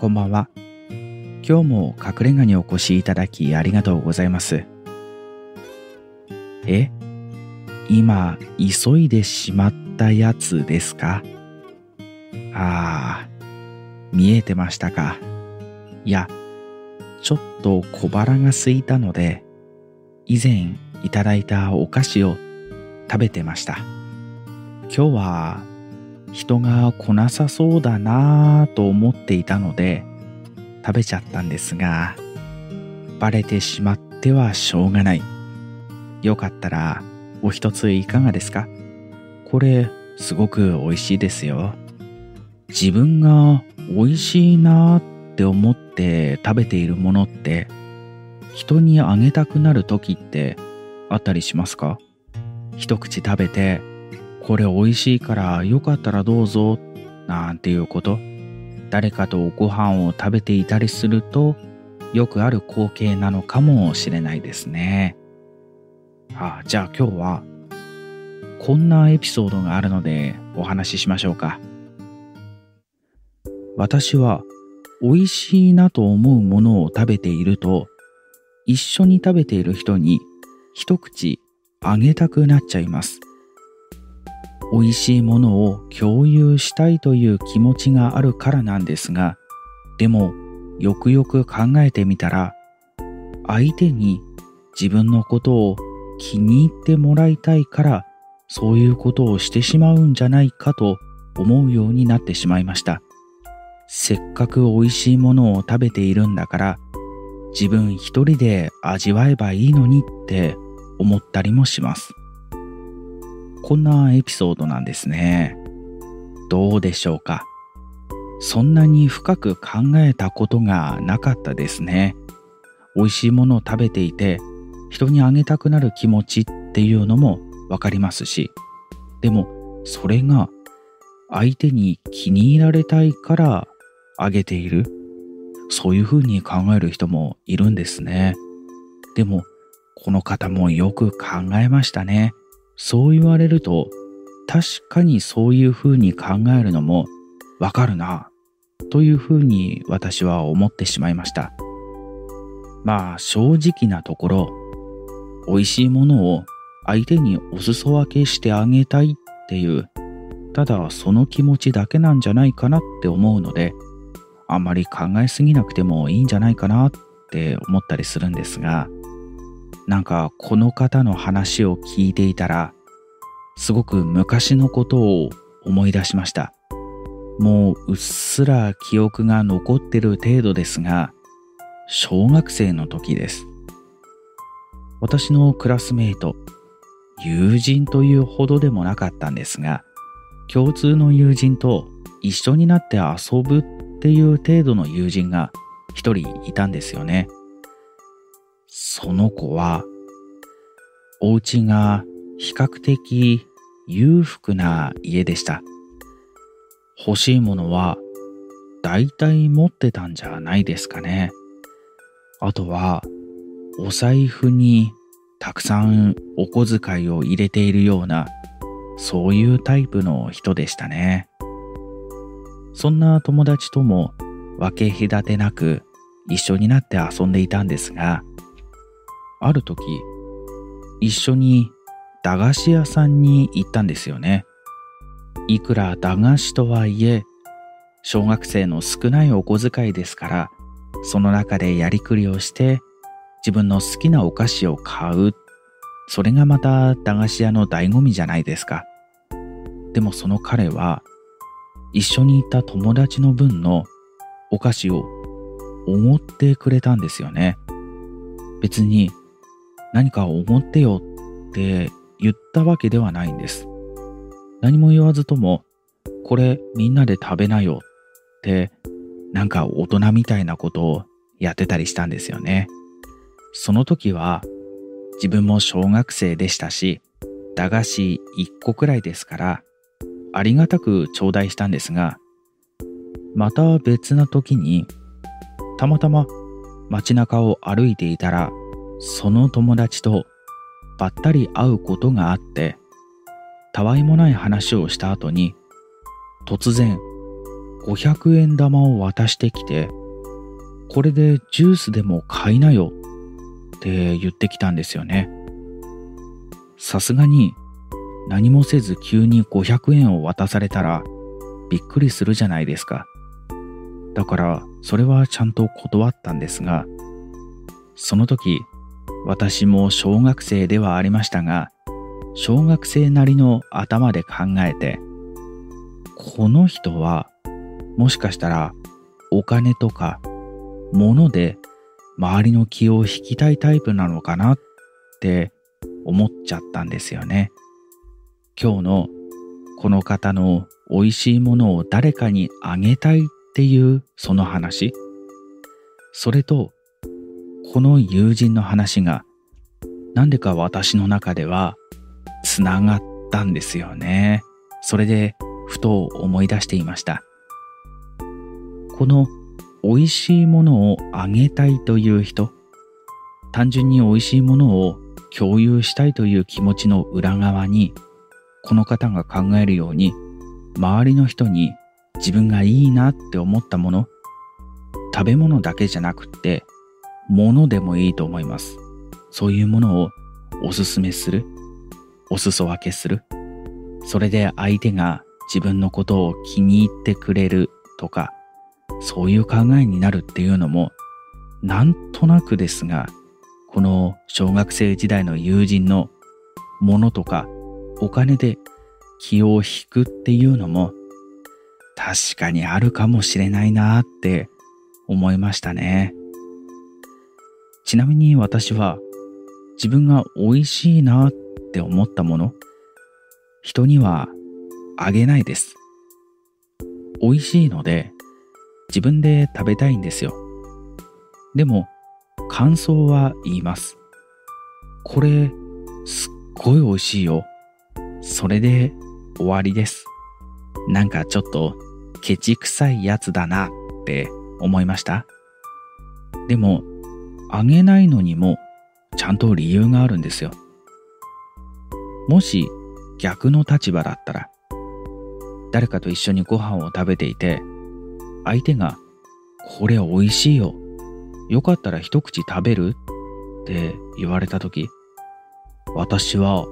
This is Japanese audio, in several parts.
こんばんは。今日も隠れ家にお越しいただきありがとうございます。え？今、急いでしまったやつですか？ああ、見えてましたか？いや、ちょっと小腹が空いたので、以前いただいたお菓子を食べてました。今日は人が来なさそうだなぁと思っていたので食べちゃったんですが、バレてしまってはしょうがない。よかったらお一ついかがですか？これすごく美味しいですよ。自分が美味しいなぁって思って食べているものって人にあげたくなる時ってあったりしますか？一口食べてこれ美味しいからよかったらどうぞなんていうこと？誰かとご飯を食べていたりするとよくある光景なのかもしれないですね。あじゃあ今日はこんなエピソードがあるのでお話ししましょうか。私は美味しいなと思うものを食べていると一緒に食べている人に一口あげたくなっちゃいます。美味しいものを共有したいという気持ちがあるからなんですが、でもよくよく考えてみたら、相手に自分のことを気に入ってもらいたいからそういうことをしてしまうんじゃないかと思うようになってしまいました。せっかく美味しいものを食べているんだから自分一人で味わえばいいのにって思ったりもします。こんなエピソードなんですね。どうでしょうか？そんなに深く考えたことがなかったですね。美味しいものを食べていて人にあげたくなる気持ちっていうのもわかりますし、でもそれが相手に気に入られたいからあげている。そういうふうに考える人もいるんですね。でもこの方もよく考えましたね。そう言われると確かにそういうふうに考えるのもわかるなというふうに私は思ってしまいました。まあ正直なところ美味しいものを相手にお裾分けしてあげたいっていうただその気持ちだけなんじゃないかなって思うのであんまり考えすぎなくてもいいんじゃないかなって思ったりするんですがなんかこの方の話を聞いていたらすごく昔のことを思い出しましたもううっすら記憶が残ってる程度ですが小学生の時です私のクラスメイト友人というほどでもなかったんですが共通の友人と一緒になって遊ぶっていう程度の友人が一人いたんですよね。その子は、お家が比較的裕福な家でした。欲しいものは大体持ってたんじゃないですかね。あとは、お財布にたくさんお小遣いを入れているような、そういうタイプの人でしたね。そんな友達とも分け隔てなく一緒になって遊んでいたんですが、ある時、一緒に駄菓子屋さんに行ったんですよね。いくら駄菓子とはいえ、小学生の少ないお小遣いですから、その中でやりくりをして自分の好きなお菓子を買う。それがまた駄菓子屋の醍醐味じゃないですか。でもその彼は一緒に行った友達の分のお菓子をおごってくれたんですよね。別に何かおごってよって言ったわけではないんです。何も言わずとも、これみんなで食べなよってなんか大人みたいなことをやってたりしたんですよね。その時は自分も小学生でしたし、駄菓子1個くらいですからありがたく頂戴したんですが、また別な時にたまたま街中を歩いていたらその友達とばったり会うことがあってたわいもない話をした後に突然500円玉を渡してきて、これでジュースでも買いなよって言ってきたんですよね。さすがに何もせず急に500円を渡されたらびっくりするじゃないですか。だからそれはちゃんと断ったんですが、その時私も小学生ではありましたが、小学生なりの頭で考えて、この人はもしかしたらお金とか物で周りの気を引きたいタイプなのかなって思っちゃったんですよね。今日のこの方の美味しいものを誰かにあげたいっていうその話。それとこの友人の話がなんでか私の中ではつながったんですよね。それでふと思い出していました。この美味しいものをあげたいという人、単純に美味しいものを共有したいという気持ちの裏側に、この方が考えるように、周りの人に自分がいいなって思ったもの、食べ物だけじゃなくって、物でもいいと思います。そういうものをおすすめする、お裾分けする。それで相手が自分のことを気に入ってくれるとか、そういう考えになるっていうのも、なんとなくですが、この小学生時代の友人のものとかお金で気を引くっていうのも確かにあるかもしれないなって思いましたね。ちなみに私は自分が美味しいなって思ったもの、人にはあげないです。美味しいので自分で食べたいんですよ。でも、感想は言います。これ、すっごい美味しいよ。それで終わりです。なんかちょっとケチくさいやつだなって思いました。でも、あげないのにもちゃんと理由があるんですよ。もし逆の立場だったら、誰かと一緒にご飯を食べていて、相手が、これ美味しいよ。よかったら一口食べるって言われた時、私は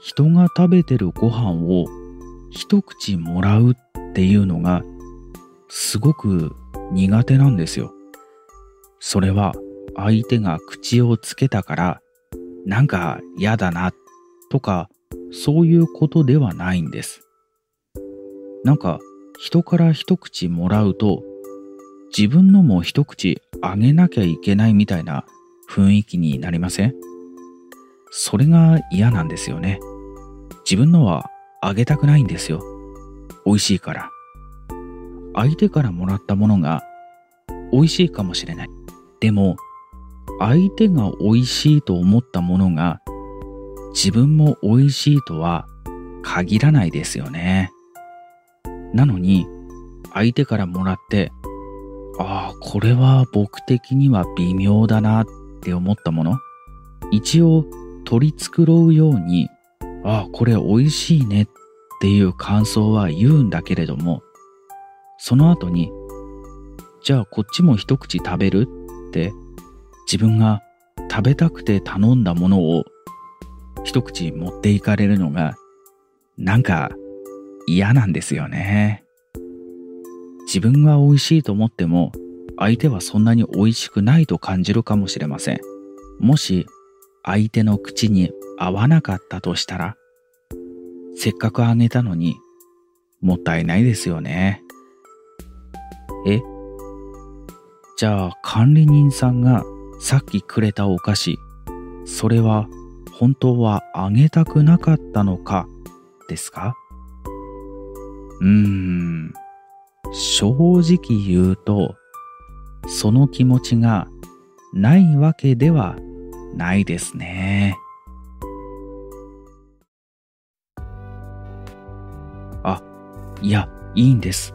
人が食べてるご飯を一口もらうっていうのがすごく苦手なんですよ。それは相手が口をつけたからなんか嫌だなとかそういうことではないんです。なんか人から一口もらうと自分のも一口あげなきゃいけないみたいな雰囲気になりません？それが嫌なんですよね。自分のはあげたくないんですよ。美味しいから。相手からもらったものが美味しいかもしれない。でも、相手が美味しいと思ったものが自分も美味しいとは限らないですよね。なのに、相手からもらって、ああ、これは僕的には微妙だなって思ったもの、一応取り繕うように、ああ、これ美味しいねっていう感想は言うんだけれども、その後に、じゃあこっちも一口食べるって自分が食べたくて頼んだものを一口持っていかれるのがなんか嫌なんですよね。自分は美味しいと思っても相手はそんなに美味しくないと感じるかもしれません。もし相手の口に合わなかったとしたらせっかくあげたのにもったいないですよね。え？じゃあ管理人さんがさっきくれたお菓子それは本当はあげたくなかったのか？ですか？うーん、正直言うと、その気持ちがないわけではないですね。あ、いや、いいんです。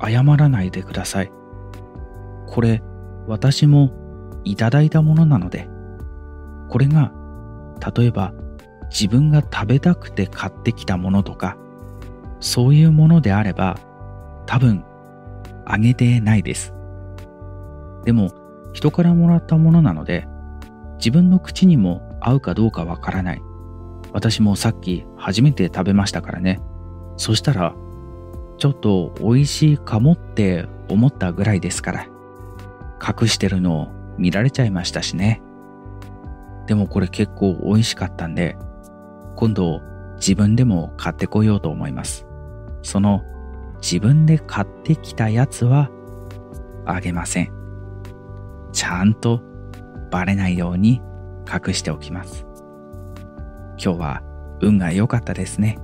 謝らないでください。これ、私もいただいたものなので、これが、例えば自分が食べたくて買ってきたものとか、そういうものであれば多分あげてないです。でも、人からもらったものなので、自分の口にも合うかどうかわからない。私もさっき初めて食べましたからね。そしたら、ちょっと美味しいかもって思ったぐらいですから。隠してるのを見られちゃいましたしね。でもこれ結構美味しかったんで、今度自分でも買ってこようと思います。その自分で買ってきたやつはあげません。ちゃんとバレないように隠しておきます。今日は運が良かったですね。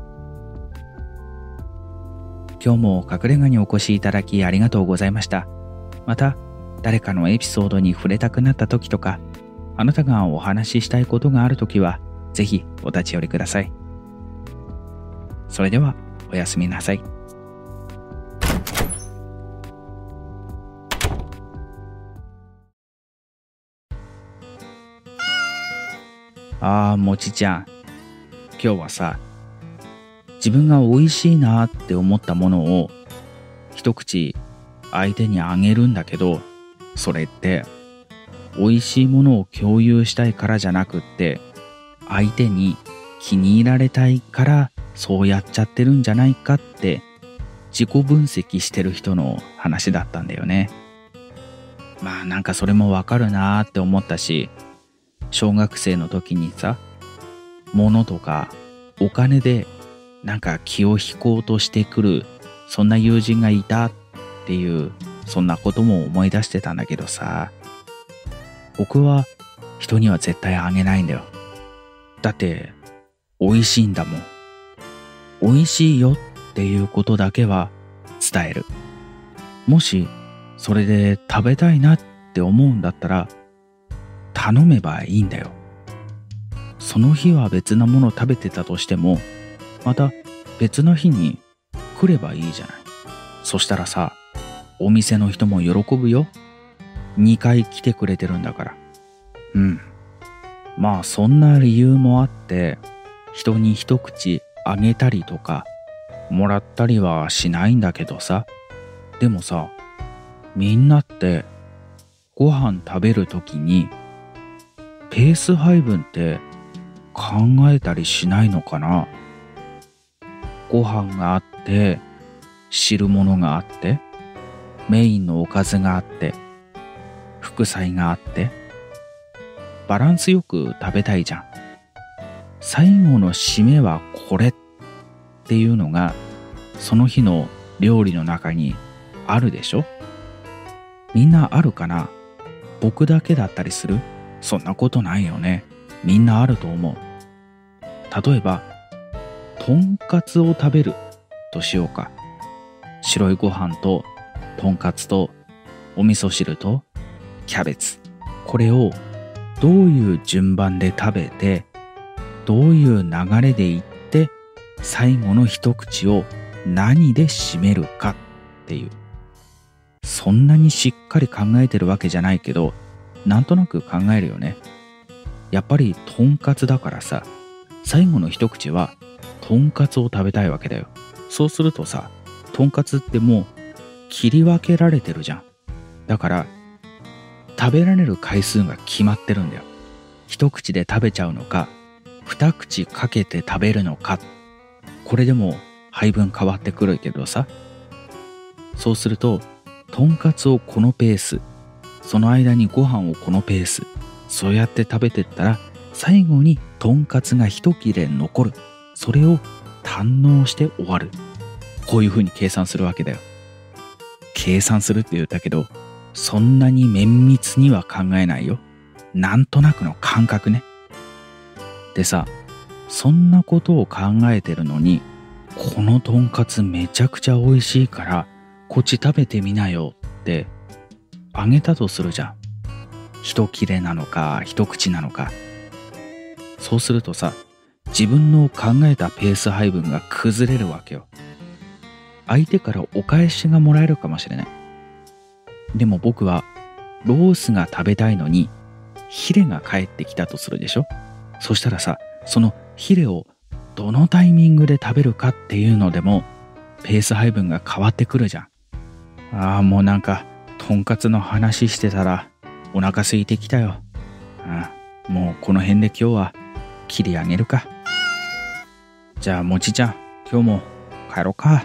今日も隠れ家にお越しいただきありがとうございました。また誰かのエピソードに触れたくなった時とか、あなたがお話ししたいことがある時は、ぜひお立ち寄りください。それでは、おやすみなさい。ああ、もちちゃん。今日はさ、自分が美味しいなって思ったものを一口相手にあげるんだけど、それって美味しいものを共有したいからじゃなくって相手に気に入られたいからそうやっちゃってるんじゃないかって自己分析してる人の話だったんだよね。まあなんかそれもわかるなーって思ったし小学生の時にさ物とかお金でなんか気を引こうとしてくるそんな友人がいたっていうそんなことも思い出してたんだけどさ。僕は人には絶対あげないんだよ。だって美味しいんだもん。美味しいよっていうことだけは伝える。もしそれで食べたいなって思うんだったら頼めばいいんだよ。その日は別なもの食べてたとしてもまた別の日に来ればいいじゃない。そしたらさお店の人も喜ぶよ。2回来てくれてるんだから。うん。まあそんな理由もあって人に一口あげたりとかもらったりはしないんだけどさ。でもさみんなってご飯食べるときにペース配分って考えたりしないのかな。ご飯があって汁物があってメインのおかずがあって副菜があってバランスよく食べたいじゃん。最後の締めはこれっていうのがその日の料理の中にあるでしょ？みんなあるかな？僕だけだったりする？そんなことないよね。みんなあると思う。例えばとんかつを食べるとしようか。白いご飯ととんかつとお味噌汁とキャベツ。これをどういう順番で食べてどういう流れでいって最後の一口を何で締めるかっていう。そんなにしっかり考えてるわけじゃないけどなんとなく考えるよね。やっぱりとんかつだからさ最後の一口はとんかつを食べたいわけだよ。そうするとさとんかつってもう切り分けられてるじゃん。だから食べられる回数が決まってるんだよ。一口で食べちゃうのか二口かけて食べるのか。これでも配分変わってくるけどさ。そうするととんかつをこのペースその間にご飯をこのペースそうやって食べてったら最後にとんかつが一切れ残る。それを堪能して終わる。こういうふうに計算するわけだよ。計算するって言ったけどそんなに綿密には考えないよ。なんとなくの感覚ね。でさそんなことを考えてるのにこのとんかつめちゃくちゃ美味しいからこっち食べてみなよってあげたとするじゃん。一切れなのか一口なのか。そうするとさ自分の考えたペース配分が崩れるわけよ。相手からお返しがもらえるかもしれないでも僕はロースが食べたいのにヒレが帰ってきたとするでしょ？そしたらさそのヒレをどのタイミングで食べるかっていうのでもペース配分が変わってくるじゃんああ、もうなんか、とんかつの話してたら、お腹空いてきたよ。ああもうこの辺で今日は切り上げるか。じゃあ、もちちゃん、今日も帰ろうか。